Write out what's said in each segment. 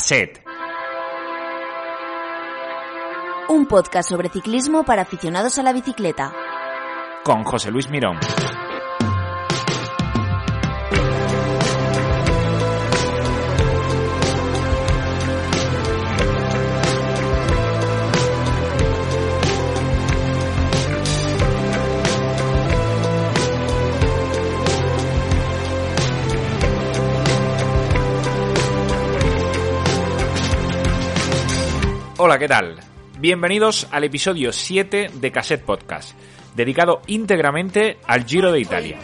Cassette. Un podcast sobre ciclismo para aficionados a la bicicleta. Con José Luis Mirón. Hola, ¿qué tal? Bienvenidos al episodio 7 de Cassette Podcast, dedicado íntegramente al Giro de Italia.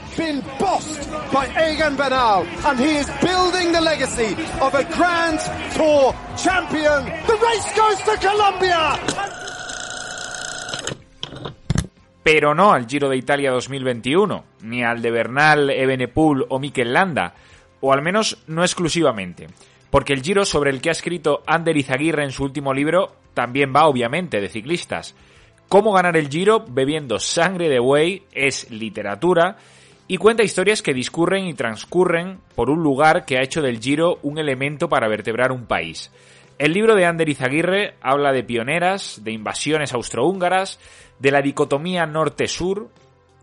Pero no al Giro de Italia 2021, ni al de Bernal, Evenepoel o Mikel Landa, o al menos no exclusivamente. Porque el Giro sobre el que ha escrito Ander Izaguirre en su último libro también va obviamente de ciclistas. Cómo ganar el Giro bebiendo sangre de buey es literatura y cuenta historias que discurren y transcurren por un lugar que ha hecho del Giro un elemento para vertebrar un país. El libro de Ander Izaguirre habla de pioneras, de invasiones austrohúngaras, de la dicotomía norte-sur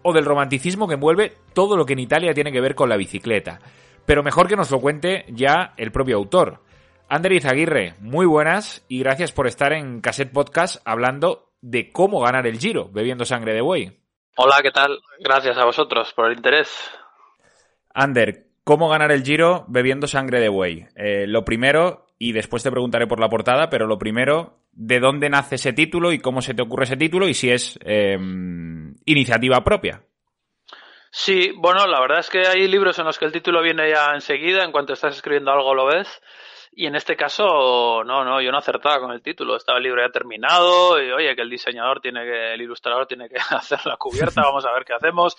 o del romanticismo que envuelve todo lo que en Italia tiene que ver con la bicicleta. Pero mejor que nos lo cuente ya el propio autor. Ander Izaguirre, muy buenas y gracias por estar en Cassette Podcast hablando de cómo ganar el Giro bebiendo sangre de buey. Hola, ¿qué tal? Gracias a vosotros por el interés. Ander, ¿cómo ganar el Giro bebiendo sangre de buey? Eh, lo primero, y después te preguntaré por la portada, pero lo primero, ¿de dónde nace ese título y cómo se te ocurre ese título y si es eh, iniciativa propia? Sí, bueno, la verdad es que hay libros en los que el título viene ya enseguida, en cuanto estás escribiendo algo lo ves. Y en este caso, no, no, yo no acertaba con el título. Estaba el libro ya terminado y oye, que el diseñador tiene que, el ilustrador tiene que hacer la cubierta, vamos a ver qué hacemos.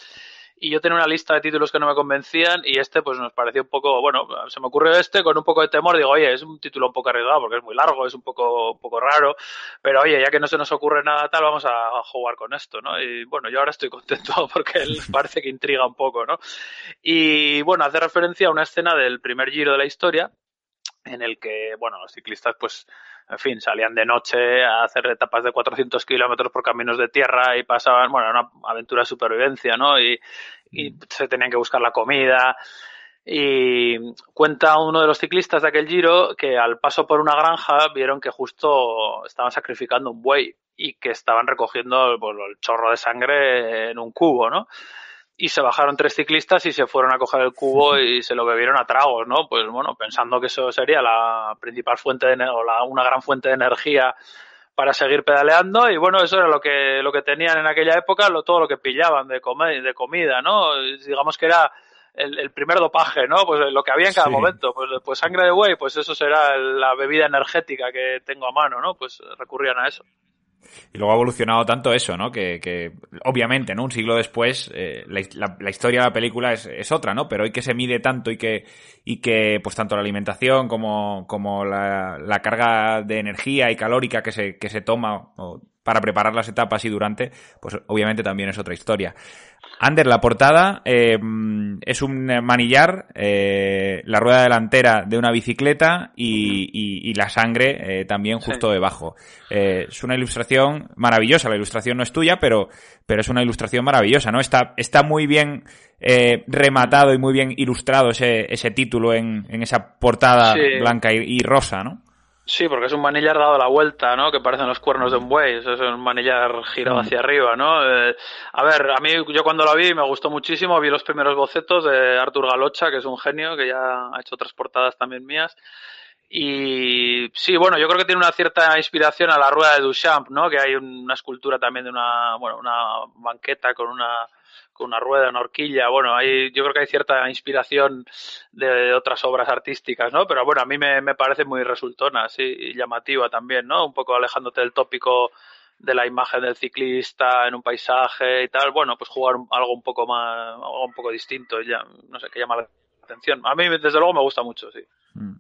Y yo tenía una lista de títulos que no me convencían y este pues nos pareció un poco, bueno, se me ocurrió este con un poco de temor. Digo, oye, es un título un poco arriesgado porque es muy largo, es un poco, un poco raro. Pero oye, ya que no se nos ocurre nada tal, vamos a jugar con esto, ¿no? Y bueno, yo ahora estoy contento porque él parece que intriga un poco, ¿no? Y bueno, hace referencia a una escena del primer giro de la historia en el que, bueno, los ciclistas, pues, en fin, salían de noche a hacer etapas de 400 kilómetros por caminos de tierra y pasaban, bueno, una aventura de supervivencia, ¿no? Y, y se tenían que buscar la comida. Y cuenta uno de los ciclistas de aquel giro que al paso por una granja vieron que justo estaban sacrificando un buey y que estaban recogiendo pues, el chorro de sangre en un cubo, ¿no? Y se bajaron tres ciclistas y se fueron a coger el cubo y se lo bebieron a tragos, ¿no? Pues bueno, pensando que eso sería la principal fuente de, o la, una gran fuente de energía para seguir pedaleando y bueno, eso era lo que lo que tenían en aquella época, lo, todo lo que pillaban de, come, de comida, ¿no? Digamos que era el, el, primer dopaje, ¿no? Pues lo que había en cada sí. momento, pues, pues sangre de buey, pues eso será la bebida energética que tengo a mano, ¿no? Pues recurrían a eso. Y luego ha evolucionado tanto eso, ¿no? Que, que obviamente, ¿no? Un siglo después, eh, la, historia de la película es, es, otra, ¿no? Pero hoy que se mide tanto y que, y que pues tanto la alimentación como, como la, la carga de energía y calórica que se, que se toma o, para preparar las etapas y durante, pues obviamente también es otra historia. Ander, la portada eh, es un manillar, eh, la rueda delantera de una bicicleta y, y, y la sangre eh, también justo sí. debajo. es una ilustración maravillosa, la ilustración no es tuya, pero, pero es una ilustración maravillosa, ¿no? Está, está muy bien rematado y muy bien ilustrado ese, ese título en, en esa portada sí. blanca y, y rosa, ¿no? Sí, porque es un manillar dado la vuelta, ¿no? Que parecen los cuernos de un buey. Eso es un manillar girado hacia arriba, ¿no? Eh, a ver, a mí, yo cuando lo vi me gustó muchísimo. Vi los primeros bocetos de Artur Galocha, que es un genio, que ya ha hecho otras portadas también mías. Y sí, bueno, yo creo que tiene una cierta inspiración a la rueda de Duchamp, ¿no? Que hay una escultura también de una, bueno, una banqueta con una, con una rueda, una horquilla. Bueno, hay, yo creo que hay cierta inspiración de, otras obras artísticas, ¿no? Pero bueno, a mí me, me parece muy resultona, sí, y llamativa también, ¿no? Un poco alejándote del tópico de la imagen del ciclista en un paisaje y tal. Bueno, pues jugar algo un poco más, algo un poco distinto, ya, no sé, que llama la atención. A mí, desde luego, me gusta mucho, sí. Mm.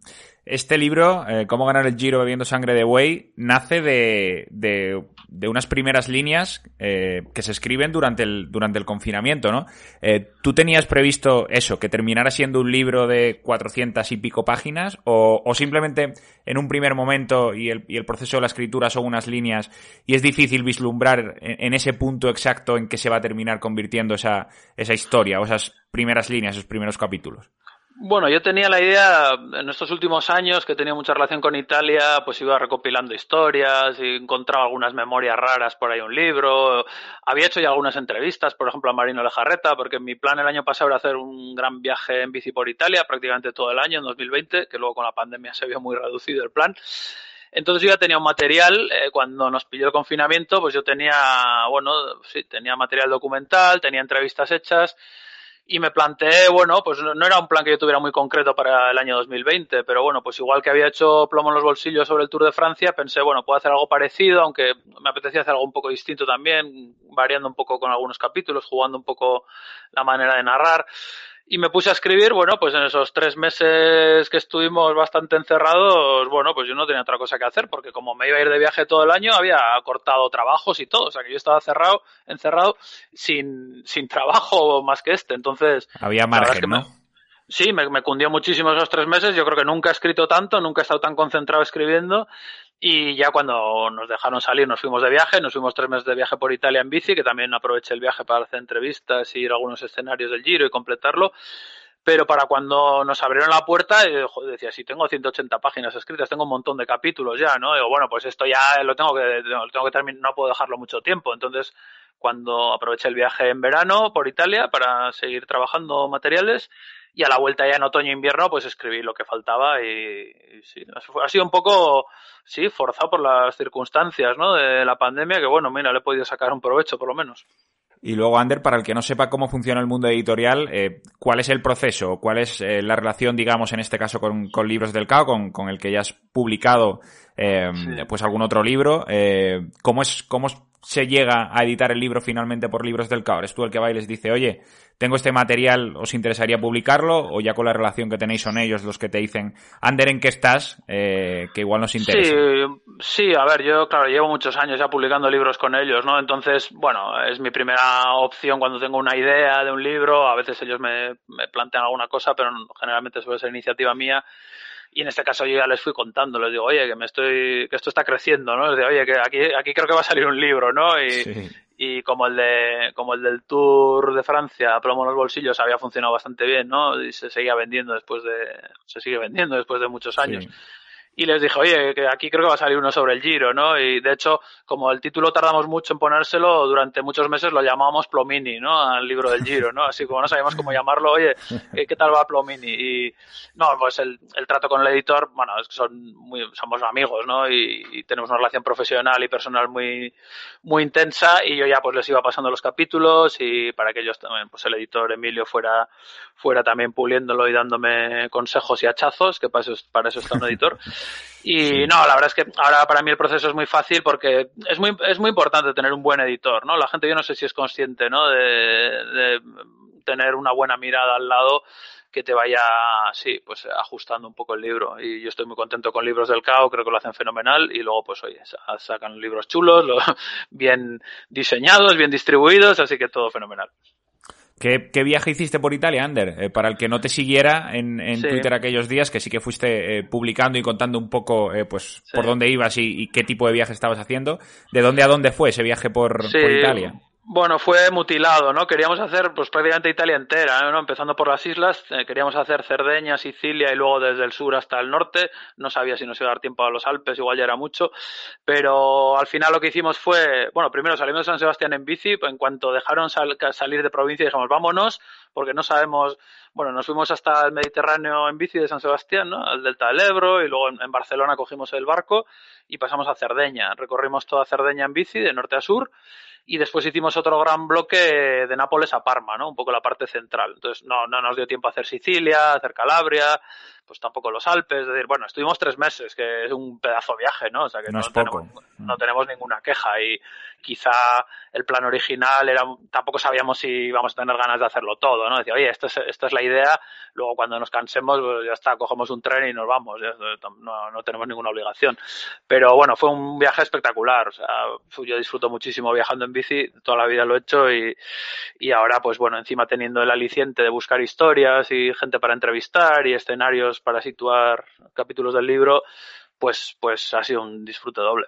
Este libro, eh, Cómo ganar el Giro bebiendo sangre de buey, nace de, de, unas primeras líneas eh, que se escriben durante el, durante el confinamiento, ¿no? Eh, ¿Tú tenías previsto eso, que terminara siendo un libro de cuatrocientas y pico páginas? O, o simplemente en un primer momento y el, y el, proceso de la escritura son unas líneas y es difícil vislumbrar en, en, ese punto exacto en que se va a terminar convirtiendo esa, esa historia o esas primeras líneas, esos primeros capítulos? Bueno, yo tenía la idea en estos últimos años que tenía mucha relación con Italia, pues iba recopilando historias y encontraba algunas memorias raras por ahí un libro. Había hecho ya algunas entrevistas, por ejemplo, a Marino Lejarreta, porque mi plan el año pasado era hacer un gran viaje en bici por Italia, prácticamente todo el año, en 2020, que luego con la pandemia se vio muy reducido el plan. Entonces yo ya tenía un material, eh, cuando nos pilló el confinamiento, pues yo tenía, bueno, sí, tenía material documental, tenía entrevistas hechas y me planteé, bueno, pues no era un plan que yo tuviera muy concreto para el año 2020, pero bueno, pues igual que había hecho plomo en los bolsillos sobre el Tour de Francia, pensé, bueno, puedo hacer algo parecido, aunque me apetecía hacer algo un poco distinto también, variando un poco con algunos capítulos, jugando un poco la manera de narrar y me puse a escribir, bueno, pues en esos tres meses que estuvimos bastante encerrados, bueno, pues yo no tenía otra cosa que hacer, porque como me iba a ir de viaje todo el año, había cortado trabajos y todo, o sea que yo estaba cerrado, encerrado, sin, sin trabajo más que este, entonces... Había margen, ¿no? sí, me, me cundió muchísimo esos tres meses, yo creo que nunca he escrito tanto, nunca he estado tan concentrado escribiendo, y ya cuando nos dejaron salir, nos fuimos de viaje, nos fuimos tres meses de viaje por Italia en bici, que también aproveché el viaje para hacer entrevistas y ir a algunos escenarios del Giro y completarlo. Pero para cuando nos abrieron la puerta, eh, decía, si tengo 180 páginas escritas, tengo un montón de capítulos ya, ¿no? Digo, bueno, pues esto ya lo tengo que, lo tengo que terminar, no puedo dejarlo mucho tiempo. Entonces, cuando aproveché el viaje en verano por Italia para seguir trabajando materiales, y a la vuelta ya en otoño e invierno pues escribí lo que faltaba y, sí, ha sido un poco, sí, forzado por las circunstancias, ¿no? De la pandemia que bueno, mira, le he podido sacar un provecho por lo menos. Y luego, Ander, para el que no sepa cómo funciona el mundo editorial, eh, ¿cuál es el proceso? ¿Cuál es eh, la relación, digamos, en este caso con, con Libros del CAO, con, con, el que ya has publicado eh, sí. pues algún otro libro? ¿Cómo es, cómo se llega a editar el libro finalmente por Libros del CAO? ¿Eres tú el que va y les dice, oye, tengo este material, ¿os interesaría publicarlo? ¿O ya con la relación que tenéis son ellos los que te dicen, Ander, ¿en qué estás? Eh, que igual nos interesa. Sí, sí, a ver, yo, claro, llevo muchos años ya publicando libros con ellos, ¿no? Entonces, bueno, es mi primera opción cuando tengo una idea de un libro. A veces ellos me, me plantean alguna cosa, pero generalmente suele ser iniciativa mía y en este caso yo ya les fui contando, les digo, oye, que me estoy, que esto está creciendo, ¿no? Les digo, oye, que aquí, aquí creo que va a salir un libro, ¿no? Y, sí. y como el de, como el del Tour de Francia, plomo en los bolsillos, había funcionado bastante bien, ¿no? Y se seguía vendiendo después de, se sigue vendiendo después de muchos años. Sí y les dije, oye, que aquí creo que va a salir uno sobre el Giro, ¿no? Y de hecho, como el título tardamos mucho en ponérselo, durante muchos meses lo llamábamos Plomini, ¿no? Al libro del Giro, ¿no? Así como no sabíamos cómo llamarlo, oye, ¿qué tal va Plomini? Y no, pues el, el trato con el editor, bueno, es que son muy, somos amigos, ¿no? Y, tenemos una relación profesional y personal muy, muy intensa y yo ya pues les iba pasando los capítulos y para que ellos también, pues el editor Emilio fuera, fuera también puliéndolo y dándome consejos y hachazos, que para eso, para eso está un editor. Y no, la verdad es que ahora para mí el proceso es muy fácil porque es muy, es muy importante tener un buen editor, ¿no? La gente yo no sé si es consciente, ¿no? De, de tener una buena mirada al lado que te vaya, sí, pues ajustando un poco el libro. Y yo estoy muy contento con libros del CAO, creo que lo hacen fenomenal. Y luego, pues oye, sacan libros chulos, lo, bien diseñados, bien distribuidos, así que todo fenomenal. ¿Qué, ¿Qué, viaje hiciste por Italia, Ander? Eh, para el que no te siguiera en, en sí. Twitter aquellos días, que sí que fuiste eh, publicando y contando un poco eh, pues sí. por dónde ibas y, y, qué tipo de viaje estabas haciendo. ¿De dónde a dónde fue ese viaje por, sí. por Italia? Bueno, fue mutilado, ¿no? Queríamos hacer pues prácticamente Italia entera, ¿no? Empezando por las islas, eh, queríamos hacer Cerdeña, Sicilia y luego desde el sur hasta el norte. No sabía si nos iba a dar tiempo a los Alpes, igual ya era mucho. Pero al final lo que hicimos fue, bueno, primero salimos de San Sebastián en bici, en cuanto dejaron sal salir de provincia dijimos, vámonos, porque no sabemos, bueno, nos fuimos hasta el Mediterráneo en bici de San Sebastián, ¿no? Al Delta del Ebro y luego en, en Barcelona cogimos el barco y pasamos a Cerdeña. Recorrimos toda Cerdeña en bici de norte a sur y después hicimos otro gran bloque de Nápoles a Parma, ¿no? Un poco la parte central. Entonces no, no nos dio tiempo a hacer Sicilia, hacer Calabria, pues tampoco los Alpes, es decir, bueno, estuvimos tres meses, que es un pedazo de viaje, ¿no? O sea que no, Tenemos, no tenemos ninguna queja y quizá el plan original era, tampoco sabíamos si íbamos a tener ganas de hacerlo todo, ¿no? Decía, oye, esta es, esta es la idea, luego cuando nos cansemos, pues ya está, cogemos un tren y nos vamos, no, no tenemos ninguna obligación. Pero bueno, fue un viaje espectacular, o sea, yo disfruto muchísimo viajando en bici, toda la vida lo he hecho y, y ahora, pues bueno, encima teniendo el aliciente de buscar historias y gente para entrevistar y escenarios para situar capítulos del libro, pues, pues ha sido un disfrute doble.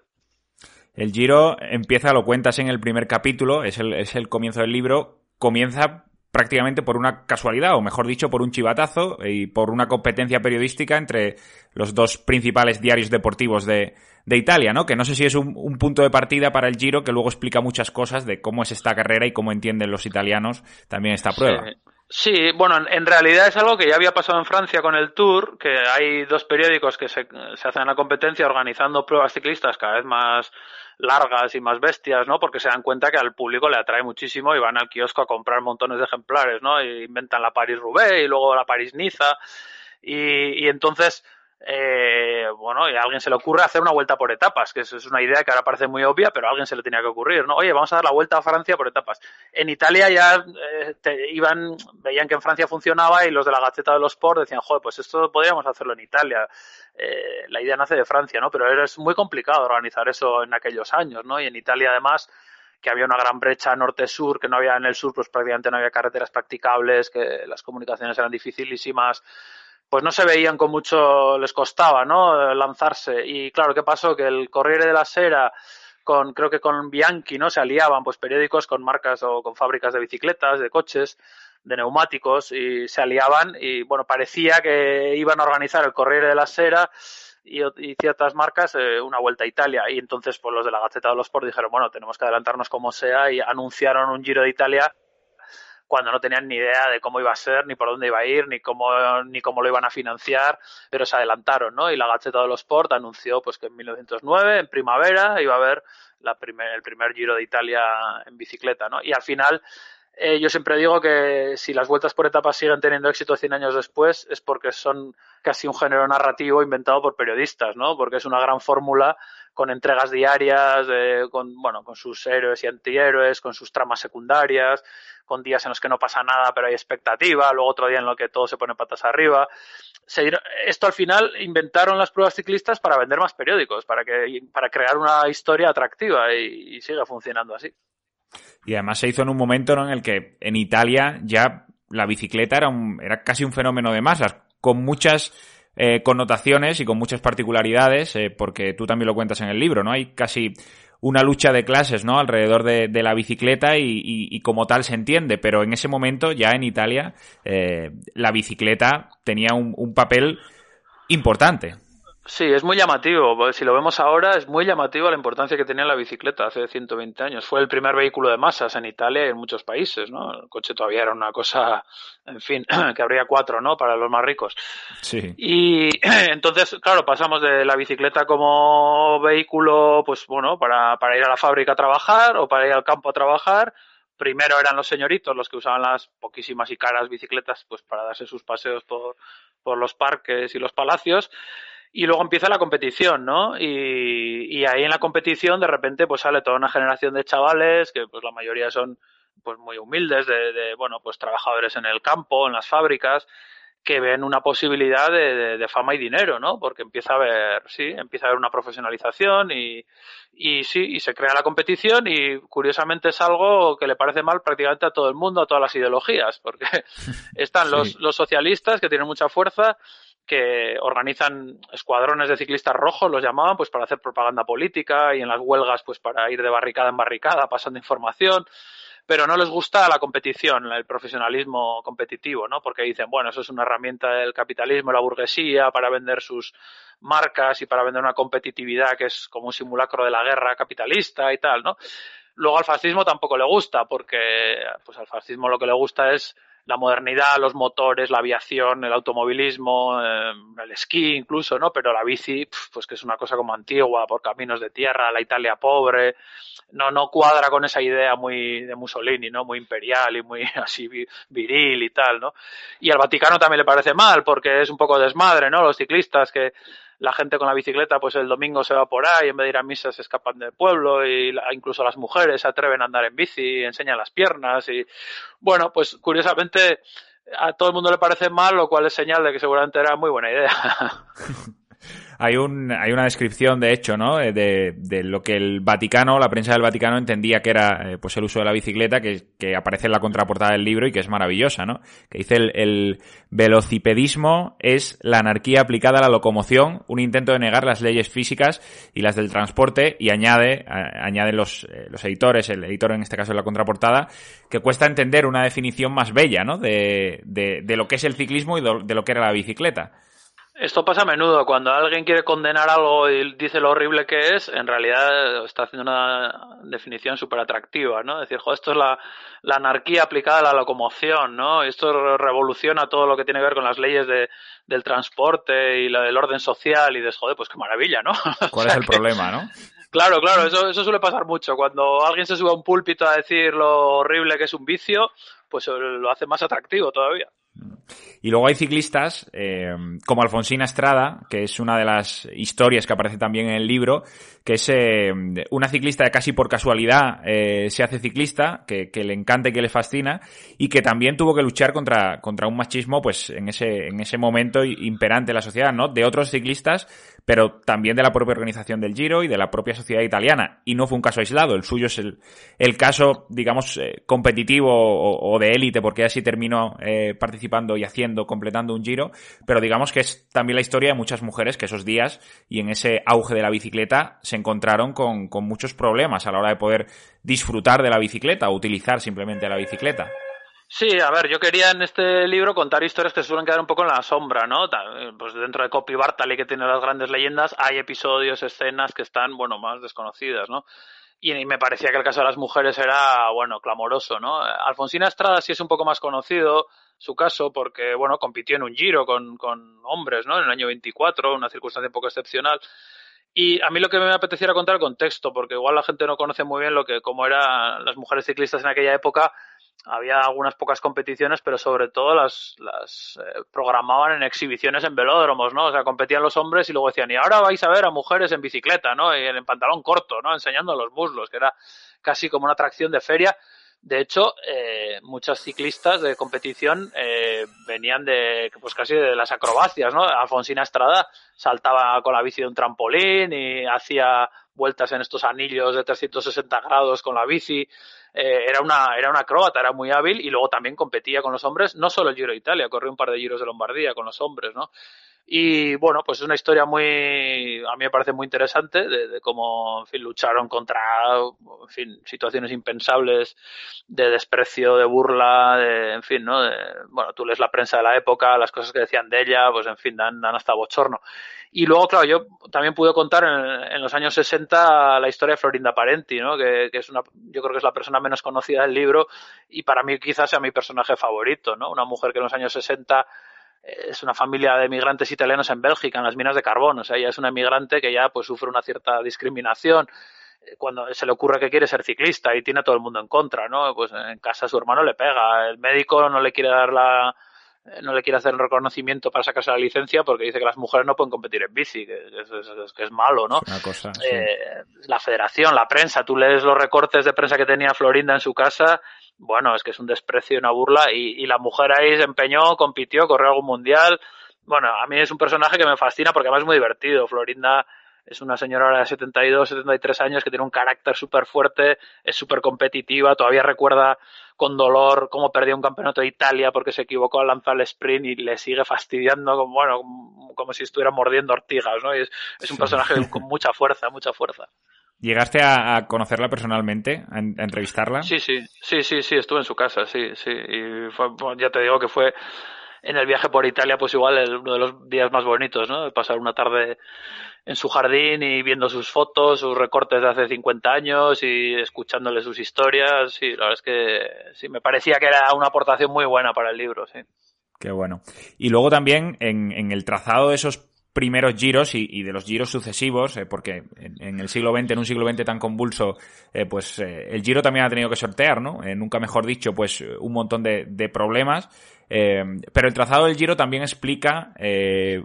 El Giro empieza, lo cuentas en el primer capítulo, es el, es el comienzo del libro, comienza prácticamente por una casualidad, o mejor dicho, por un chivatazo y por una competencia periodística entre los dos principales diarios deportivos de, de Italia, ¿no? Que no sé si es un, un, punto de partida para el Giro que luego explica muchas cosas de cómo es esta carrera y cómo entienden los italianos también esta prueba. Sí. Sí, bueno, en realidad es algo que ya había pasado en Francia con el Tour, que hay dos periódicos que se, se hacen la competencia organizando pruebas ciclistas cada vez más largas y más bestias, ¿no? Porque se dan cuenta que al público le atrae muchísimo y van al kiosco a comprar montones de ejemplares, ¿no? Y inventan la París-Roubaix y luego la París-Niza. Y, y entonces eh, bueno, y a alguien se le ocurre hacer una vuelta por etapas, que es una idea que ahora parece muy obvia, pero a alguien se le tenía que ocurrir, ¿no? Oye, vamos a dar la vuelta a Francia por etapas. En Italia ya eh, te iban, veían que en Francia funcionaba y los de la Gaceta de los Sport decían, joder, pues esto podríamos hacerlo en Italia. Eh, la idea nace de Francia, ¿no? Pero es muy complicado organizar eso en aquellos años, ¿no? Y en Italia además que había una gran brecha norte-sur, que no había en el sur, pues prácticamente no había carreteras practicables, que las comunicaciones eran dificilísimas pues no se veían con mucho, les costaba, ¿no? Lanzarse. Y claro, ¿qué pasó? Que el Corriere de la Sera, con, creo que con Bianchi, ¿no? Se aliaban, pues periódicos con marcas o con fábricas de bicicletas, de coches, de neumáticos, y se aliaban y, bueno, parecía que iban a organizar el Corriere de la Sera y, ciertas marcas eh, una vuelta a Italia. Y entonces, pues los de la Gaceta de los Sport dijeron, bueno, tenemos que adelantarnos como sea y anunciaron un Giro de Italia cuando no tenían ni idea de cómo iba a ser, ni por dónde iba a ir, ni cómo, ni cómo lo iban a financiar, pero se adelantaron, ¿no? Y la Gaceta de los Sport anunció pues que en 1909, en primavera, iba a haber la primer, el primer Giro de Italia en bicicleta, ¿no? Y al final, eh, yo siempre digo que si las vueltas por etapas siguen teniendo éxito 100 años después es porque son casi un género narrativo inventado por periodistas, ¿no? Porque es una gran fórmula con entregas diarias, con, bueno, con sus héroes y antihéroes, con sus tramas secundarias, con días en los que no pasa nada pero hay expectativa, luego otro día en lo que todo se pone patas arriba. esto al final inventaron las pruebas ciclistas para vender más periódicos, para, que, para crear una historia atractiva y, y sigue funcionando así. Y además se hizo en un momento en el que en Italia ya la bicicleta era, un, era casi un fenómeno de masas, con muchas eh, connotaciones y con muchas particularidades, eh, porque tú también lo cuentas en el libro, ¿no? Hay casi una lucha de clases, ¿no? Alrededor de, de la bicicleta y, y, como tal se entiende, pero en ese momento ya en Italia eh, la bicicleta tenía un papel importante. Sí, es muy llamativo. Si lo vemos ahora, es muy llamativo la importancia que tenía la bicicleta hace 120 años. Fue el primer vehículo de masas en Italia y en muchos países, ¿no? El coche todavía era una cosa, en fin, que habría cuatro, ¿no? Para los más ricos. Sí. Y entonces, claro, pasamos de la bicicleta como vehículo, pues bueno, para, para ir a la fábrica a trabajar o para ir al campo a trabajar. Primero eran los señoritos los que usaban las poquísimas y caras bicicletas, pues para darse sus paseos por, por los parques y los palacios y luego empieza la competición, ¿no? Y, y, ahí en la competición de repente pues sale toda una generación de chavales que pues la mayoría son pues muy humildes, de, de bueno, pues trabajadores en el campo, en las fábricas, que ven una posibilidad de, de, de, fama y dinero, ¿no? Porque empieza a haber, sí, empieza a haber una profesionalización y, y sí, y se crea la competición y curiosamente es algo que le parece mal prácticamente a todo el mundo, a todas las ideologías, porque están los, sí. los socialistas que tienen mucha fuerza que organizan escuadrones de ciclistas rojos, los llamaban, pues para hacer propaganda política y en las huelgas, pues para ir de barricada en barricada pasando información, pero no les gusta la competición, el profesionalismo competitivo, ¿no? Porque dicen, bueno, eso es una herramienta del capitalismo, la burguesía, para vender sus marcas y para vender una competitividad que es como un simulacro de la guerra capitalista y tal, ¿no? Luego al fascismo tampoco le gusta, porque pues al fascismo lo que le gusta es la modernidad, los motores, la aviación, el automovilismo, eh, el esquí incluso, ¿no? Pero la bici, pues que es una cosa como antigua, por caminos de tierra, la Italia pobre, no, no cuadra con esa idea muy de Mussolini, ¿no? Muy imperial y muy así viril y tal, ¿no? Y al Vaticano también le parece mal, porque es un poco desmadre, ¿no? Los ciclistas que la gente con la bicicleta, pues el domingo se va por ahí, en vez de ir a misa se escapan del pueblo y incluso las mujeres se atreven a andar en bici, enseñan las piernas y bueno, pues curiosamente a todo el mundo le parece mal, lo cual es señal de que seguramente era muy buena idea. hay, un, hay una descripción, de hecho, ¿no? Eh, de, de, lo que el Vaticano, la prensa del Vaticano entendía que era eh, pues el uso de la bicicleta, que, que, aparece en la contraportada del libro y que es maravillosa, ¿no? Que dice el, el velocipedismo es la anarquía aplicada a la locomoción, un intento de negar las leyes físicas y las del transporte, y añade, añaden los, eh, los editores, el editor en este caso de la contraportada, que cuesta entender una definición más bella, ¿no? De, de, de lo que es el ciclismo y de lo que era la bicicleta. Esto pasa a menudo. Cuando alguien quiere condenar algo y dice lo horrible que es, en realidad está haciendo una definición súper atractiva, ¿no? Decir, joder, esto es la, la, anarquía aplicada a la locomoción, ¿no? Esto revoluciona todo lo que tiene que ver con las leyes de, del transporte y la del orden social y dices, joder, pues qué maravilla, ¿no? ¿Cuál es el problema, no? Claro, claro, eso, eso suele pasar mucho. Cuando alguien se sube a un púlpito a decir lo horrible que es un vicio, pues lo hace más atractivo todavía. Y luego hay ciclistas eh, como Alfonsina Estrada, que es una de las historias que aparece también en el libro, que es eh, una ciclista que casi por casualidad eh, se hace ciclista, que, le encanta y que le fascina, y que también tuvo que luchar contra, contra un machismo, pues en ese, en ese momento imperante en la sociedad, ¿no? De otros ciclistas, pero también de la propia organización del Giro y de la propia sociedad italiana. Y no fue un caso aislado, el suyo es el, el caso, digamos, eh, competitivo o, o, de élite, porque así terminó eh, y haciendo, completando un Giro, pero digamos que es también la historia de muchas mujeres que esos días y en ese auge de la bicicleta se encontraron con, muchos problemas a la hora de poder disfrutar de la bicicleta o utilizar simplemente la bicicleta. Sí, a ver, yo quería en este libro contar historias que suelen quedar un poco en la sombra, ¿no? Pues dentro de Copy Bartali, que tiene las grandes leyendas, hay episodios, escenas que están, bueno, más desconocidas, ¿no? Y me parecía que el caso de las mujeres era, bueno, clamoroso, ¿no? Alfonsina Estrada sí es un poco más conocido, su caso, porque, bueno, compitió en un giro con, con hombres, ¿no? En el año 24, una circunstancia un poco excepcional. Y a mí lo que me apeteciera contar el contexto, porque igual la gente no conoce muy bien lo que, cómo eran las mujeres ciclistas en aquella época, había algunas pocas competiciones, pero sobre todo las, las eh, programaban en exhibiciones en velódromos, ¿no? O sea, competían los hombres y luego decían, y ahora vais a ver a mujeres en bicicleta, ¿no? Y en pantalón corto, ¿no? Enseñando los muslos, que era casi como una atracción de feria. De hecho, eh, muchas ciclistas de competición eh, venían de, pues casi de las acrobacias, ¿no? Alfonsina Estrada saltaba con la bici de un trampolín y hacía vueltas en estos anillos de 360 grados con la bici. Eh, era una era una acróbata, era muy hábil y luego también competía con los hombres, no solo el Giro de Italia, corrió un par de giros de Lombardía con los hombres, ¿no? Y bueno, pues es una historia muy, a mí me parece muy interesante de, cómo, en fin, lucharon contra, en fin, situaciones impensables de desprecio, de burla, de, en fin, ¿no? De, bueno, tú lees la prensa de la época, las cosas que decían de ella, pues en fin, dan, dan hasta bochorno. Y luego, claro, yo también pude contar en, en, los años 60 la historia de Florinda Parenti, ¿no? Que, que, es una, yo creo que es la persona menos conocida del libro y para mí quizás sea mi personaje favorito, ¿no? Una mujer que en los años 60 es una familia de migrantes italianos en Bélgica, en las minas de carbón. O sea, ella es una migrante que ya pues sufre una cierta discriminación cuando se le ocurre que quiere ser ciclista y tiene a todo el mundo en contra, ¿no? Pues en casa su hermano le pega, el médico no le quiere dar la no le quiere hacer el reconocimiento para sacarse la licencia porque dice que las mujeres no pueden competir en bici, que es, es, que es malo, ¿no? Una cosa, eh, sí. La federación, la prensa, tú lees los recortes de prensa que tenía Florinda en su casa bueno, es que es un desprecio y una burla. Y, y la mujer ahí se empeñó, compitió, corrió algún mundial. Bueno, a mí es un personaje que me fascina porque además es muy divertido. Florinda es una señora ahora de 72, 73 años que tiene un carácter súper fuerte, es súper competitiva, todavía recuerda con dolor cómo perdió un campeonato de Italia porque se equivocó al lanzar el sprint y le sigue fastidiando, como, bueno, como si estuviera mordiendo ortigas, ¿no? Y es, es un personaje con mucha fuerza, mucha fuerza. ¿Llegaste a, a, conocerla personalmente, a, a, entrevistarla? Sí, sí, sí, sí, sí, estuve en su casa, sí, sí, y fue, ya te digo que fue en el viaje por Italia, pues igual es uno de los días más bonitos, ¿no? Pasar una tarde en su jardín y viendo sus fotos, sus recortes de hace 50 años y escuchándole sus historias. Sí, la verdad es que sí, me parecía que era una aportación muy buena para el libro, sí. Qué bueno. Y luego también en, en el trazado de esos primeros giros y, de los giros sucesivos, eh, porque en, el siglo XX, en un siglo XX tan convulso, eh, pues eh, el giro también ha tenido que sortear, ¿no? nunca mejor dicho, pues un montón de, de problemas. pero el trazado del giro también explica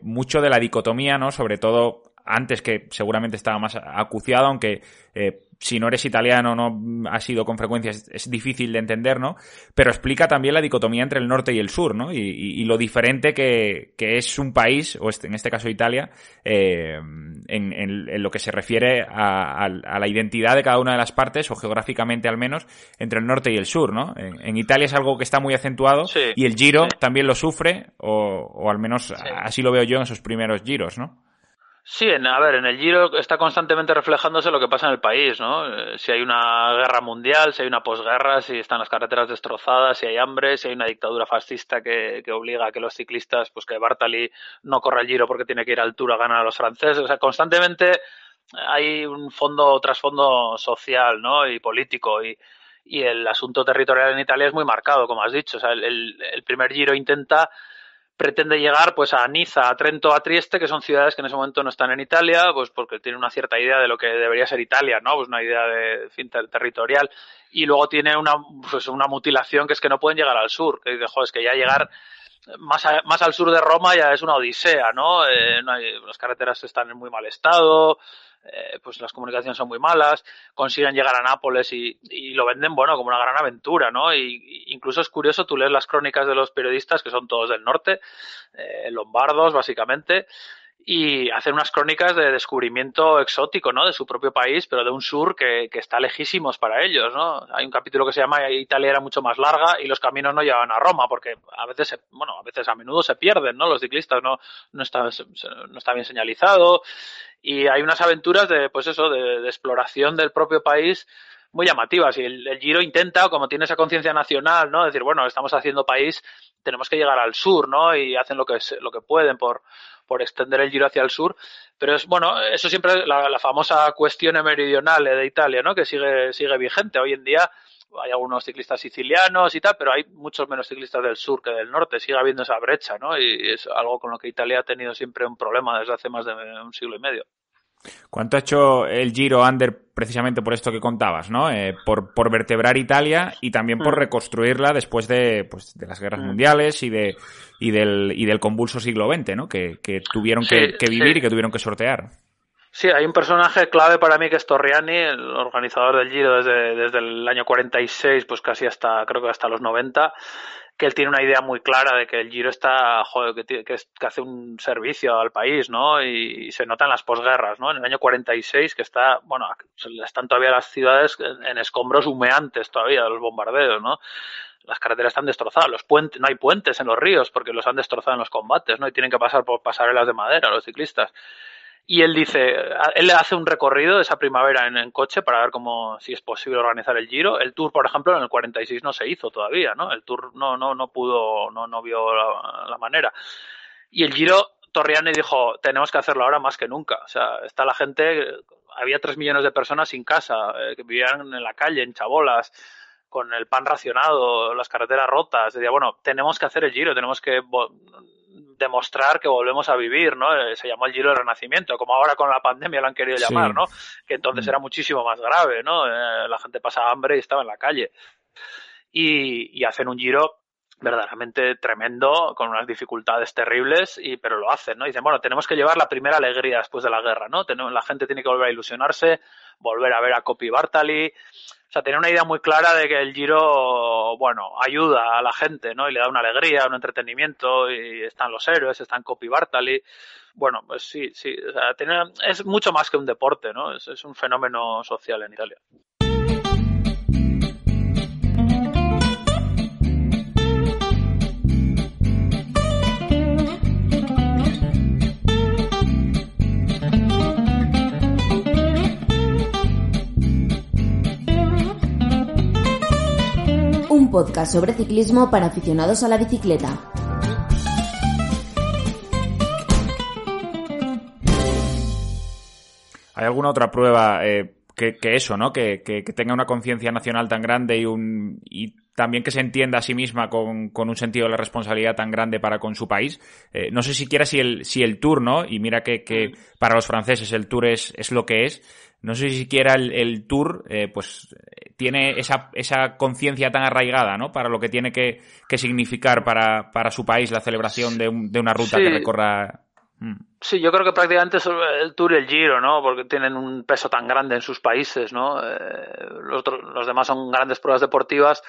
mucho de la dicotomía, ¿no? Sobre todo antes que seguramente estaba más acuciado, aunque eh, si no eres italiano no ha sido con frecuencia, es, difícil de entender, ¿no? Pero explica también la dicotomía entre el norte y el sur, ¿no? Y, lo diferente que, es un país, o este, en este caso Italia, eh, en, lo que se refiere a, la identidad de cada una de las partes, o geográficamente al menos, entre el norte y el sur, ¿no? En, Italia es algo que está muy acentuado y el Giro también lo sufre, o, al menos así lo veo yo en esos primeros giros, ¿no? Sí, en, a ver, en el Giro está constantemente reflejándose lo que pasa en el país, ¿no? Eh, si hay una guerra mundial, si hay una posguerra, si están las carreteras destrozadas, si hay hambre, si hay una dictadura fascista que, que obliga a que los ciclistas, pues que Bartali no corra el Giro porque tiene que ir a ganar a los franceses. O sea, constantemente hay un fondo, trasfondo social, ¿no? Y político y, y el asunto territorial en Italia es muy marcado, como has dicho. O sea, el, el primer Giro intenta pretende llegar pues a Niza, a Trento, a Trieste, que son ciudades que en ese momento no están en Italia, pues porque tiene una cierta idea de lo que debería ser Italia, ¿no? Pues una idea de fin territorial y luego tiene una pues una mutilación que es que no pueden llegar al sur, que es que ya llegar más, más al sur de Roma ya es una odisea, ¿no? Eh, no hay, las carreteras están en muy mal estado, eh, pues las comunicaciones son muy malas, consiguen llegar a Nápoles y, y, lo venden, bueno, como una gran aventura, ¿no? Y, incluso es curioso, tú lees las crónicas de los periodistas, que son todos del norte, eh, lombardos, básicamente, y hacen unas crónicas de descubrimiento exótico, ¿no? De su propio país, pero de un sur que, que, está lejísimos para ellos, ¿no? Hay un capítulo que se llama Italia era mucho más larga y los caminos no llevan a Roma, porque a veces, bueno, a veces a menudo se pierden, ¿no? Los ciclistas no, no está, no está bien señalizado y hay unas aventuras de, pues eso, de, de exploración del propio país muy llamativas y el, Giro intenta, como tiene esa conciencia nacional, ¿no? Decir, bueno, estamos haciendo país, tenemos que llegar al sur, ¿no? Y hacen lo que, lo que pueden por, por extender el Giro hacia el sur. Pero es, bueno, eso siempre la, la famosa cuestión meridional de Italia, ¿no? Que sigue, sigue vigente. Hoy en día hay algunos ciclistas sicilianos y tal, pero hay muchos menos ciclistas del sur que del norte. Sigue habiendo esa brecha, ¿no? Y es algo con lo que Italia ha tenido siempre un problema desde hace más de un siglo y medio. ¿Cuánto ha hecho el Giro Under precisamente por esto que contabas, ¿no? Eh, por, por, vertebrar Italia y también por mm. reconstruirla después de, pues, de las guerras mm. mundiales y de y del, y del convulso siglo XX, ¿no? Que, que tuvieron que, que, vivir y que tuvieron que sortear. Sí, hay un personaje clave para mí que es Torriani, el organizador del Giro desde, desde el año 46, pues casi hasta, creo que hasta los 90 que él tiene una idea muy clara de que el Giro está, joder, que, que, hace un servicio al país, ¿no? Y, se nota en las posguerras, ¿no? En el año 46, que está, bueno, están todavía las ciudades en escombros humeantes todavía de los bombardeos, ¿no? Las carreteras están destrozadas, los puentes, no hay puentes en los ríos porque los han destrozado en los combates, ¿no? Y tienen que pasar por pasarelas de madera los ciclistas. Y él dice, él hace un recorrido de esa primavera en, coche para ver cómo, si es posible organizar el Giro. El Tour, por ejemplo, en el 46 no se hizo todavía, ¿no? El Tour no, no, no pudo, no, no vio la, manera. Y el Giro, Torriani dijo, tenemos que hacerlo ahora más que nunca. O sea, está la gente, había tres millones de personas sin casa, eh, que vivían en la calle, en chabolas, con el pan racionado, las carreteras rotas. Decía, bueno, tenemos que hacer el Giro, tenemos que demostrar que volvemos a vivir, ¿no? Eh, se llamó el Giro del Renacimiento, como ahora con la pandemia lo han querido llamar, ¿no? Que entonces mm. era muchísimo más grave, ¿no? Eh, la gente pasaba hambre y estaba en la calle. Y, y hacen un Giro verdaderamente tremendo, con unas dificultades terribles, y, pero lo hacen, ¿no? dicen, bueno, tenemos que llevar la primera alegría después de la guerra, ¿no? Tenemos, la gente tiene que volver a ilusionarse, volver a ver a Copy Bartali, o sea, tiene una idea muy clara de que el Giro, bueno, ayuda a la gente, ¿no? Y le da una alegría, un entretenimiento, y están los héroes, están Copy Bartali. Bueno, pues sí, sí, o sea, tiene, es mucho más que un deporte, ¿no? Es, es un fenómeno social en Italia. podcast sobre ciclismo para aficionados a la bicicleta. ¿Hay alguna otra prueba eh, que, eso, ¿no? Que, tenga una conciencia nacional tan grande y, un, y también que se entienda a sí misma con, un sentido de la responsabilidad tan grande para con su país. Eh, no sé siquiera si el, si el Tour, ¿no? Y mira que, para los franceses el Tour es lo que es, no sé si siquiera el, el Tour, eh, pues, tiene esa, esa conciencia tan arraigada, ¿no? Para lo que tiene que, que significar para, para su país la celebración de, de una ruta que recorra Mm. Sí, yo creo que prácticamente es el Tour y el Giro, ¿no? Porque tienen un peso tan grande en sus países, ¿no? Eh, los, los, demás son grandes pruebas deportivas.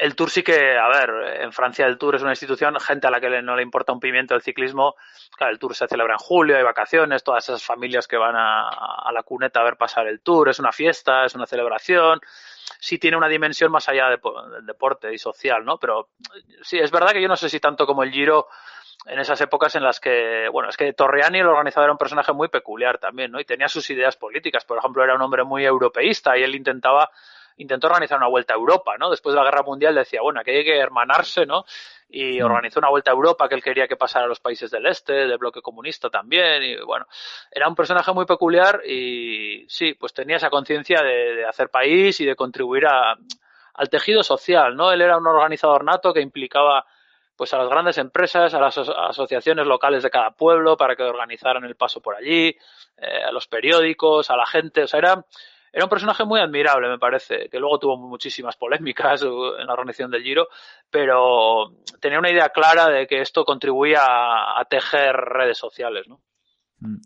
El Tour sí que, a ver, en Francia el Tour es una institución, gente a la que no le importa un pimiento el ciclismo. Claro, el Tour se celebra en julio, hay vacaciones, todas esas familias que van a, a la cuneta a ver pasar el Tour, es una fiesta, es una celebración sí tiene una dimensión más allá del deporte y social, ¿no? Pero sí, es verdad que yo no sé si tanto como el Giro en esas épocas en las que, bueno, es que Torreani, el organizador, era un personaje muy peculiar también, ¿no? Y tenía sus ideas políticas. Por ejemplo, era un hombre muy europeísta y él intentaba, intentó organizar una vuelta a Europa, ¿no? Después de la Guerra Mundial decía, bueno, que hay que hermanarse, ¿no? Y mm. organizó una vuelta a Europa que él quería que pasara a los países del este, del bloque comunista también, y bueno, era un personaje muy peculiar y sí, pues tenía esa conciencia de, de hacer país y de contribuir a, al tejido social, ¿no? Él era un organizador nato que implicaba pues a las grandes empresas, a las asociaciones locales de cada pueblo para que organizaran el paso por allí, eh, a los periódicos, a la gente, o sea, era, era un personaje muy admirable, me parece, que luego tuvo muchísimas polémicas en la organización del Giro, pero tenía una idea clara de que esto contribuía a, tejer redes sociales, ¿no? Mm.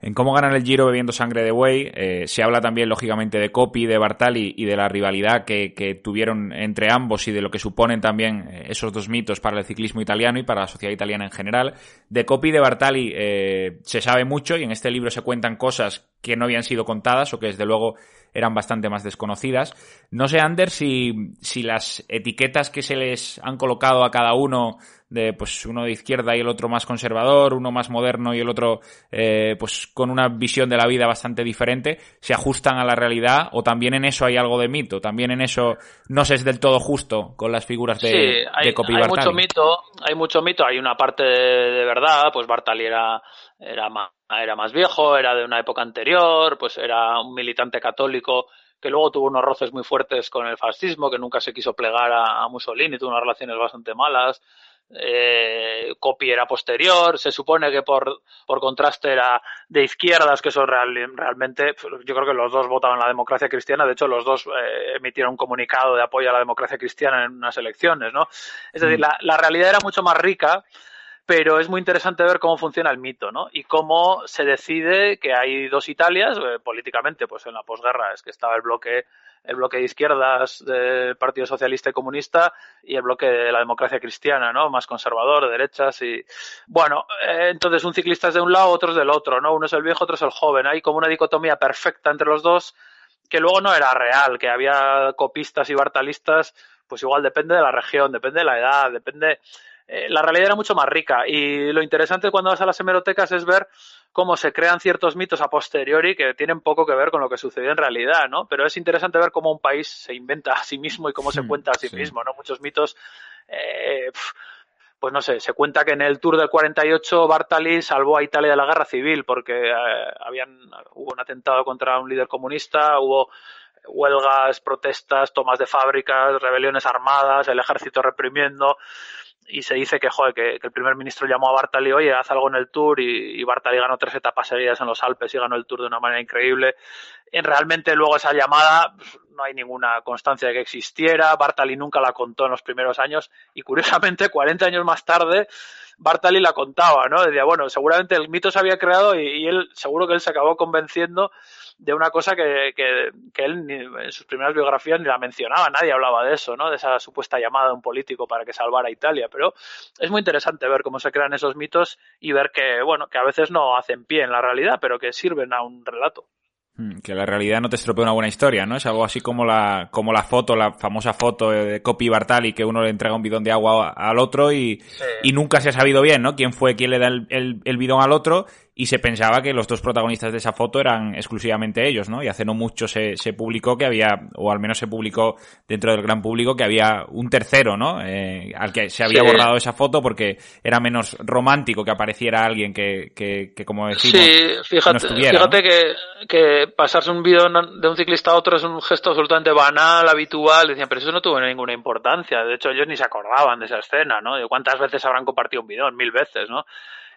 En cómo ganan el Giro bebiendo sangre de buey, eh, se habla también, lógicamente, de Coppi, de Bartali y de la rivalidad que, tuvieron entre ambos y de lo que suponen también eh, esos dos mitos para el ciclismo italiano y para la sociedad italiana en general. De Coppi y de Bartali eh, se sabe mucho y en este libro se cuentan cosas que no habían sido contadas o que desde luego eran bastante más desconocidas. No sé, Ander, si, si las etiquetas que se les han colocado a cada uno de pues uno de izquierda y el otro más conservador, uno más moderno y el otro eh, pues con una visión de la vida bastante diferente, se ajustan a la realidad o también en eso hay algo de mito, también en eso no se es del todo justo con las figuras de, sí, hay, hay mucho mito, hay mucho mito, hay una parte de, verdad, pues Bartali era, era, más, era más viejo, era de una época anterior, pues era un militante católico que luego tuvo unos roces muy fuertes con el fascismo, que nunca se quiso plegar a, a Mussolini, tuvo unas relaciones bastante malas eh, Copy era posterior, se supone que por, por contraste era de izquierdas, que eso realmente, yo creo que los dos votaban la democracia cristiana, de hecho los dos eh, emitieron un comunicado de apoyo a la democracia cristiana en unas elecciones, ¿no? Es decir, mm. la, la realidad era mucho más rica, pero es muy interesante ver cómo funciona el mito, ¿no? Y cómo se decide que hay dos Italias, eh, políticamente, pues en la posguerra es que estaba el bloque el bloque de izquierdas del Partido Socialista y Comunista y el bloque de la democracia cristiana, ¿no? Más conservador, de derechas y... Bueno, eh, entonces un ciclista es de un lado, otro es del otro, ¿no? Uno es el viejo, otro es el joven. Hay como una dicotomía perfecta entre los dos que luego no era real, que había copistas y bartalistas, pues igual depende de la región, depende de la edad, depende eh, la realidad era mucho más rica. Y lo interesante cuando vas a las hemerotecas es ver cómo se crean ciertos mitos a posteriori que tienen poco que ver con lo que sucedió en realidad, ¿no? Pero es interesante ver cómo un país se inventa a sí mismo y cómo se hmm, cuenta a sí, mismo, ¿no? Muchos mitos, eh, pues no sé, se cuenta que en el Tour del 48 Bartali salvó a Italia de la guerra civil porque eh, habían, hubo un atentado contra un líder comunista, hubo huelgas, protestas, tomas de fábricas, rebeliones armadas, el ejército reprimiendo y se dice que, joder, que, el primer ministro llamó a Bartali, oye, haz algo en el Tour, y, y, Bartali ganó tres etapas seguidas en los Alpes y ganó el Tour de una manera increíble. En realmente luego esa llamada pues, no hay ninguna constancia de que existiera, Bartali nunca la contó en los primeros años, y curiosamente, 40 años más tarde, Bartali la contaba, ¿no? Decía, bueno, seguramente el mito se había creado y, él, seguro que él se acabó convenciendo de una cosa que, que, que él en sus primeras biografías ni la mencionaba, nadie hablaba de eso, ¿no? De esa supuesta llamada de un político para que salvara a Italia, pero es muy interesante ver cómo se crean esos mitos y ver que, bueno, que a veces no hacen pie en la realidad, pero que sirven a un relato. Hmm, que la realidad no te estropea una buena historia, ¿no? Es algo así como la, como la foto, la famosa foto de Copy Bartali, que uno le entrega un bidón de agua al otro y, y nunca se ha sabido bien, ¿no? Quién fue quién le da el, el, bidón al otro y se pensaba que los dos protagonistas de esa foto eran exclusivamente ellos, ¿no? Y hace no mucho se, se publicó que había, o al menos se publicó dentro del gran público que había un tercero, ¿no? Eh, al que se había borrado esa foto porque era menos romántico que apareciera alguien que, que, que como decimos, sí, fíjate, fíjate que, que pasarse un vídeo de un ciclista a otro es un gesto absolutamente banal, habitual, decían, pero eso no tuvo ninguna importancia, de hecho ellos ni se acordaban de esa escena, ¿no? ¿Cuántas veces habrán compartido un vídeo? Mil veces, ¿no?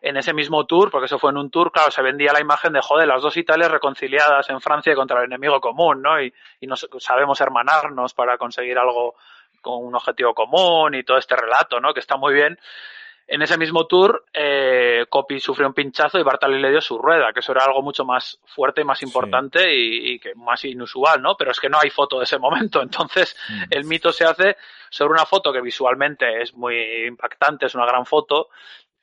En ese mismo tour, porque eso fue en un tour, claro, se vendía la imagen de, joder, las dos Italias reconciliadas en Francia contra el enemigo común, ¿no? Y, y nos, sabemos hermanarnos para conseguir algo con un objetivo común y todo este relato, ¿no? Que está muy bien. En ese mismo tour, eh, Copy sufrió un pinchazo y Bartali le dio su rueda, que eso era algo mucho más fuerte y más importante y, y, que más inusual, ¿no? Pero es que no hay foto de ese momento. Entonces, mm. el mito se hace sobre una foto que visualmente es muy impactante, es una gran foto,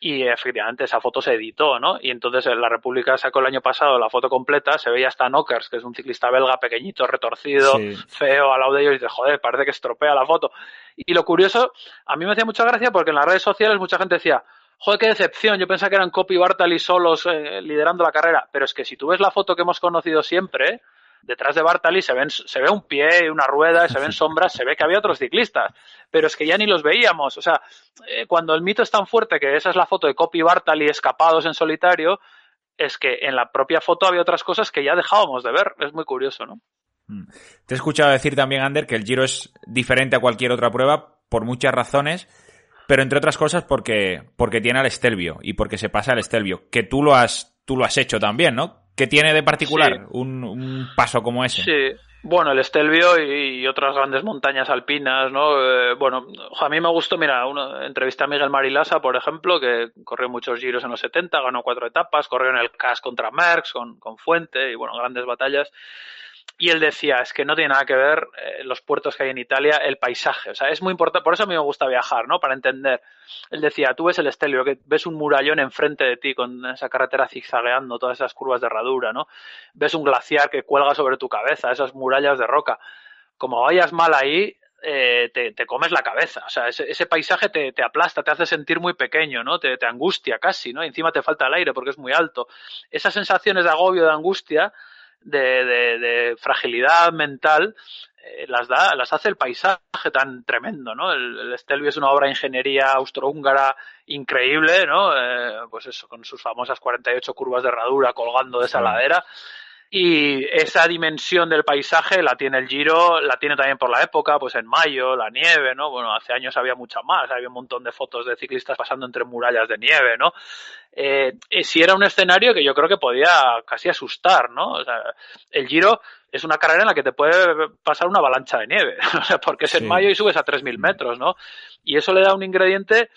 y efectivamente esa foto se editó, ¿no? Y entonces la República sacó el año pasado la foto completa, se veía hasta Knockers, que es un ciclista belga pequeñito, retorcido, feo, al lado de ellos, y dice, joder, parece que estropea la foto. Y lo curioso, a mí me hacía mucha gracia porque en las redes sociales mucha gente decía, joder, qué decepción, yo pensaba que eran Copy Bartali solos eh, liderando la carrera, pero es que si tú ves la foto que hemos conocido siempre, detrás de Bartali se, ven, se ve un pie, una rueda, se ven sombras, se ve que había otros ciclistas, pero es que ya ni los veíamos. O sea, eh, cuando el mito es tan fuerte que esa es la foto de Copy Bartali escapados en solitario, es que en la propia foto había otras cosas que ya dejábamos de ver. Es muy curioso, ¿no? Mm. Te he escuchado decir también, Ander, que el Giro es diferente a cualquier otra prueba por muchas razones, pero entre otras cosas porque, porque tiene al Estelvio y porque se pasa al Estelvio, que tú lo has, tú lo has hecho también, ¿no? ¿Qué tiene de particular un, un, paso como ese? Sí, bueno, el Estelvio y, otras grandes montañas alpinas, ¿no? Eh, bueno, a mí me gustó, mira, una entrevista a Miguel Marilasa, por ejemplo, que corrió muchos giros en los 70, ganó cuatro etapas, corrió en el CAS contra Merckx, con, con Fuente y, bueno, grandes batallas. Y él decía, es que no tiene nada que ver eh, los puertos que hay en Italia, el paisaje. O sea, es muy importante, por eso a mí me gusta viajar, ¿no? Para entender. Él decía, tú ves el Estelio, ves un murallón enfrente de ti con esa carretera zigzagueando, todas esas curvas de herradura, ¿no? Ves un glaciar que cuelga sobre tu cabeza, esas murallas de roca. Como vayas mal ahí, eh, te, te, comes la cabeza. O sea, ese, ese paisaje te, te, aplasta, te hace sentir muy pequeño, ¿no? Te, te angustia casi, ¿no? Y encima te falta el aire porque es muy alto. Esas sensaciones de agobio, de angustia, de, de, de fragilidad mental eh, las da, las hace el paisaje tan tremendo, ¿no? El, el Stelvio es una obra de ingeniería austrohúngara increíble, ¿no? Eh, pues eso, con sus famosas 48 curvas de herradura colgando de esa ladera y esa dimensión del paisaje la tiene el Giro, la tiene también por la época, pues en mayo, la nieve, ¿no? Bueno, hace años había mucha más, había un montón de fotos de ciclistas pasando entre murallas de nieve, ¿no? Eh, si era un escenario que yo creo que podía casi asustar, ¿no? O sea, el Giro es una carrera en la que te puede pasar una avalancha de nieve, o sea, porque es en mayo y subes a 3.000 metros, ¿no? Y eso le da un ingrediente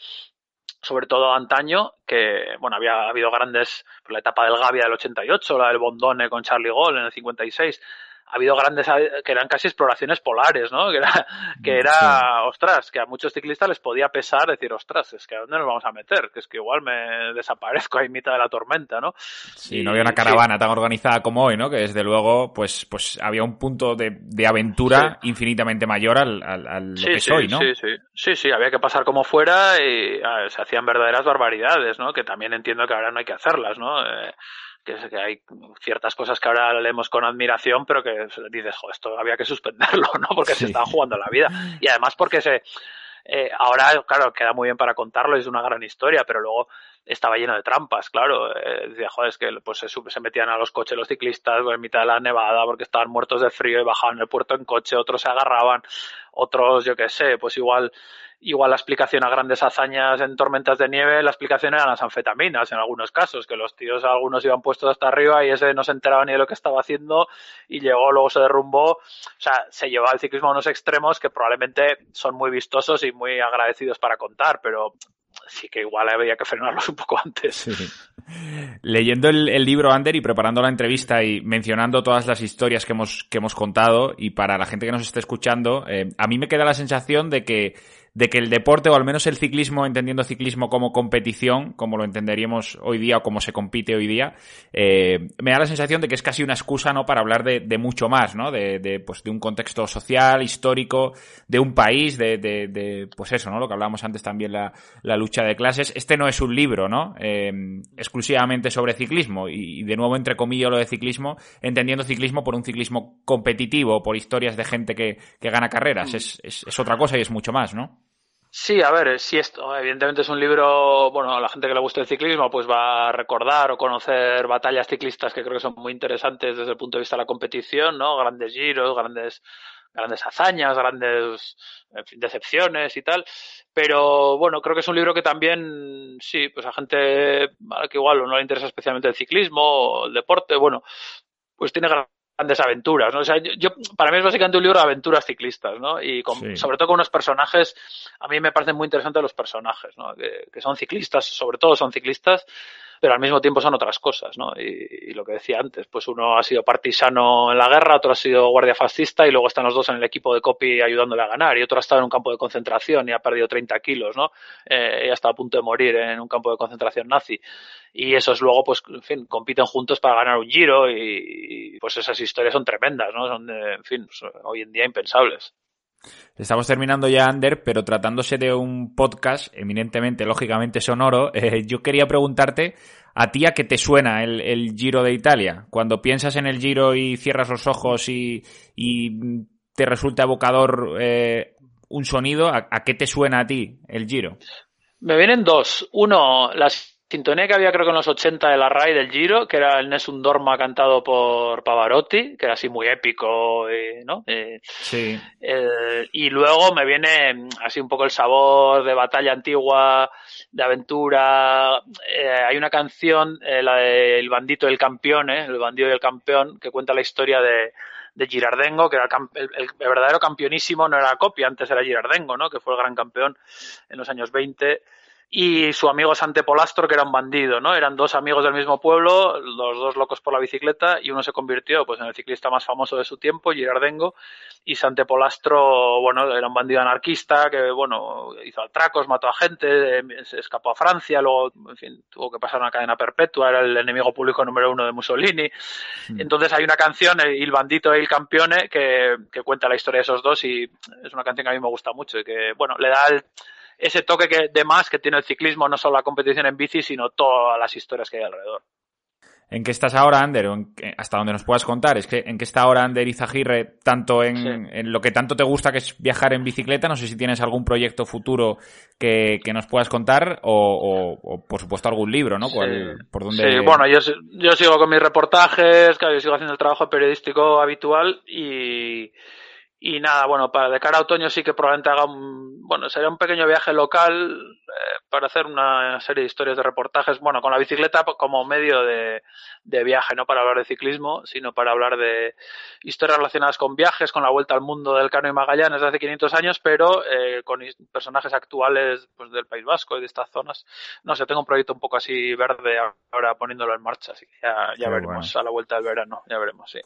sobre todo antaño, que bueno, había habido grandes, la etapa del Gavia del 88, la del Bondone con Charlie Gaulle en el 56, ha habido grandes que eran casi exploraciones polares, ¿no? Que era, que era sí. ostras, que a muchos ciclistas les podía pesar decir, ostras, es que a dónde nos vamos a meter, que es que igual me desaparezco ahí en mitad de la tormenta, ¿no? Sí, y, no había una caravana sí. tan organizada como hoy, ¿no? Que desde luego, pues, pues había un punto de, de aventura sí. infinitamente mayor al, al, al lo que sí, soy, ¿no? Sí, sí, sí, sí, había que pasar como fuera y a, se hacían verdaderas barbaridades, ¿no? Que también entiendo que ahora no hay que hacerlas, ¿no? Eh, que, que hay ciertas cosas que ahora leemos con admiración, pero que dices, jo, esto había que suspenderlo, ¿no? Porque sí. se están jugando la vida. Y además porque se, eh, ahora, claro, queda muy bien para contarlo, es una gran historia, pero luego estaba lleno de trampas, claro. Eh, decía, joder, es que pues se, se, metían a los coches los ciclistas en mitad de la nevada porque estaban muertos de frío y bajaban el puerto en coche, otros se agarraban, otros, yo qué sé, pues igual igual la explicación a grandes hazañas en tormentas de nieve, la explicación eran las anfetaminas en algunos casos, que los tíos algunos iban puestos hasta arriba y ese no se enteraba ni de lo que estaba haciendo y llegó, luego se derrumbó. O sea, se llevaba el ciclismo a unos extremos que probablemente son muy vistosos y muy agradecidos para contar, pero sí que igual había que frenarlos un poco antes. Leyendo el, el, libro Ander y preparando la entrevista y mencionando todas las historias que hemos, que hemos contado y para la gente que nos esté escuchando, eh, a mí me queda la sensación de que de que el deporte, o al menos el ciclismo, entendiendo ciclismo como competición, como lo entenderíamos hoy día o como se compite hoy día, eh, me da la sensación de que es casi una excusa no para hablar de, de mucho más, ¿no? De, de, pues, de un contexto social, histórico, de un país, de, de, de pues eso, ¿no? Lo que hablábamos antes también, la, la lucha de clases. Este no es un libro, ¿no? Eh, exclusivamente sobre ciclismo, y, de nuevo entre comillas lo de clismo, entendiendo ciclismo por un ciclismo competitivo, por historias de gente que, que gana carreras. Es, es, otra cosa y es mucho más, ¿no? Sí, a ver, si esto evidentemente es un libro, bueno, a la gente que le gusta el ciclismo, pues va a recordar o conocer batallas ciclistas que creo que son muy interesantes desde el punto de vista de la competición, ¿no? Grandes giros, grandes grandes hazañas, grandes decepciones y tal. Pero bueno, creo que es un libro que también, sí, pues a gente que igual no le interesa especialmente el ciclismo o el deporte, bueno, pues tiene grandes aventuras, ¿no? O sea, yo, para mí es básicamente un libro de aventuras ciclistas, ¿no? Y con, sí. sobre todo con unos personajes, a mí me parecen muy interesantes los personajes, ¿no? Que, que son ciclistas, sobre todo son ciclistas, pero al mismo tiempo son otras cosas, ¿no? Y, y, lo que decía antes, pues uno ha sido partisano en la guerra, otro ha sido guardia fascista y luego están los dos en el equipo de copy ayudándole a ganar y otro ha estado en un campo de concentración y ha perdido 30 kilos, ¿no? Eh, y ha estado a punto de morir en un campo de concentración nazi. Y esos luego, pues, en fin, compiten juntos para ganar un giro y, pues esas historias son tremendas, ¿no? Son, en fin, hoy en día impensables. Estamos terminando ya, Ander, pero tratándose de un podcast eminentemente, lógicamente sonoro, eh, yo quería preguntarte a ti a qué te suena el, Giro de Italia. Cuando piensas en el Giro y cierras los ojos y, te resulta evocador eh, un sonido, ¿a, ¿a, qué te suena a ti el Giro? Me vienen dos. Uno, las sintonía que había creo que en los 80 de la RAI del Giro, que era el Nessun Dorma cantado por Pavarotti, que era así muy épico, eh, ¿no? Eh, sí. Eh, y luego me viene así un poco el sabor de batalla antigua, de aventura. Eh, hay una canción, eh, la de El bandito del campeón, ¿eh? El bandido del campeón, que cuenta la historia de, de Girardengo, que era el, el, el, verdadero campeonísimo, no era copia, antes era Girardengo, ¿no? Que fue el gran campeón en los años 20 y su amigo Sante Polastro, que era un bandido, ¿no? Eran dos amigos del mismo pueblo, los dos locos por la bicicleta, y uno se convirtió pues en el ciclista más famoso de su tiempo, Girardengo, y Sante Polastro, bueno, era un bandido anarquista que, bueno, hizo atracos, mató a gente, se escapó a Francia, luego, en fin, tuvo que pasar una cadena perpetua, era el enemigo público número uno de Mussolini. Mm. Entontonces hay una canción, Il bandito e il campione, que, que cuenta la historia de esos dos y es una canción que a mí me gusta mucho y que, bueno, le da el ese toque que, de más que tiene el ciclismo, no solo la competición en bici, sino todas las historias que hay alrededor. ¿En qué estás ahora, Ander? O hasta donde nos puedas contar. Es que en qué está ahora Ander Izaguirre, tanto en, sí. en, lo que tanto te gusta, que es viajar en bicicleta. No sé si tienes algún proyecto futuro que, que nos puedas contar o, o, o, por supuesto, algún libro, ¿no? ¿Cuál, sí. ¿Por dónde... Sí, bueno, yo, yo sigo con mis reportajes, claro, yo sigo haciendo el trabajo periodístico habitual y y nada, bueno, para de cara a otoño sí que probablemente haga un, bueno, sería un pequeño viaje local eh, para hacer una serie de historias de reportajes, bueno, con la bicicleta como medio de, de, viaje, no para hablar de ciclismo, sino para hablar de historias relacionadas con viajes, con la vuelta al mundo del Cano y Magallanes de hace 500 años, pero eh, con personajes actuales pues, del País Vasco y de estas zonas. No sé, tengo un proyecto un poco así verde ahora poniéndolo en marcha, así que ya, ya veremos bueno. a la vuelta del verano, ya veremos, sí.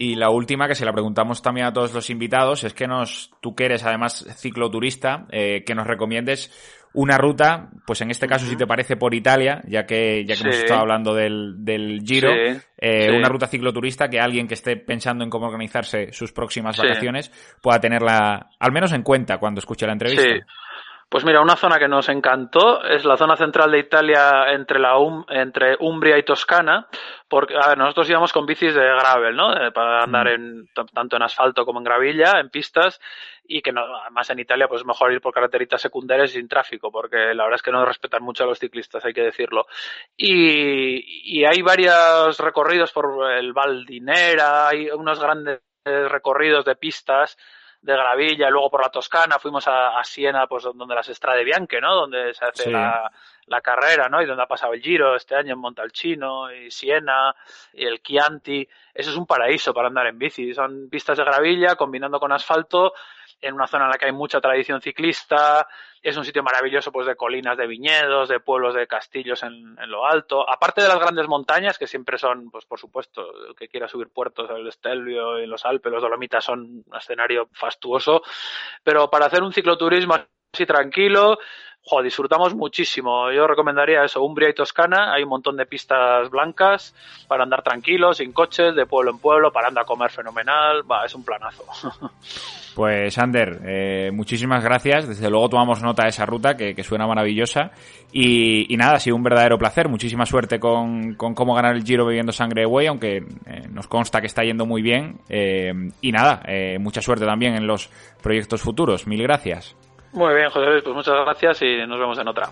Y la última, que se la preguntamos también a todos los invitados, es que nos, tú que eres además cicloturista, eh, que nos recomiendes una ruta, pues en este caso, uh -huh. si te parece, por Italia, ya que, ya que sí. hemos estado hablando del, del Giro, sí. Eh, sí. una ruta cicloturista que alguien que esté pensando en cómo organizarse sus próximas vacaciones pueda tenerla al menos en cuenta cuando escuche la entrevista. Pues mira, una zona que nos encantó es la zona central de Italia entre, la um, entre Umbria y Toscana, porque a ver, nosotros íbamos con bicis de gravel, ¿no? Eh, para andar mm. en, tanto en asfalto como en gravilla, en pistas, y que no, además en Italia pues mejor ir por carreteritas secundarias sin tráfico, porque la verdad es que no respetan mucho a los ciclistas, hay que decirlo. Y, y hay varios recorridos por el Val Dinera, hay unos grandes recorridos de pistas de Gravilla, luego por la Toscana, fuimos a, a Siena, pues donde las Strade Bianche, ¿no? Donde se hace sí. la, la, carrera, ¿no? Y donde ha pasado el Giro este año en Montalcino y Siena y el Chianti. Eso es un paraíso para andar en bici. Son pistas de gravilla combinando con asfalto en una zona en la que hay mucha tradición ciclista, es un sitio maravilloso pues de colinas de viñedos, de pueblos de castillos en, en, lo alto, aparte de las grandes montañas que siempre son, pues por supuesto, el que quiera subir puertos, el Estelvio y los Alpes, los Dolomitas son un escenario fastuoso, pero para hacer un cicloturismo así tranquilo, jo, disfrutamos muchísimo. Yo recomendaría eso, Umbria y Toscana, hay un montón de pistas blancas para andar tranquilos, sin coches, de pueblo en pueblo, para andar a comer fenomenal, va, es un planazo. Pues Ander, eh, muchísimas gracias. Desde luego tomamos nota de esa ruta que, suena maravillosa. Y, nada, ha sido un verdadero placer. Muchísima suerte con, cómo ganar el Giro bebiendo sangre de buey, aunque eh, nos consta que está yendo muy bien. Eh, y nada, mucha suerte también en los proyectos futuros. Mil gracias. Muy bien, José Luis, pues muchas gracias y nos vemos en otra.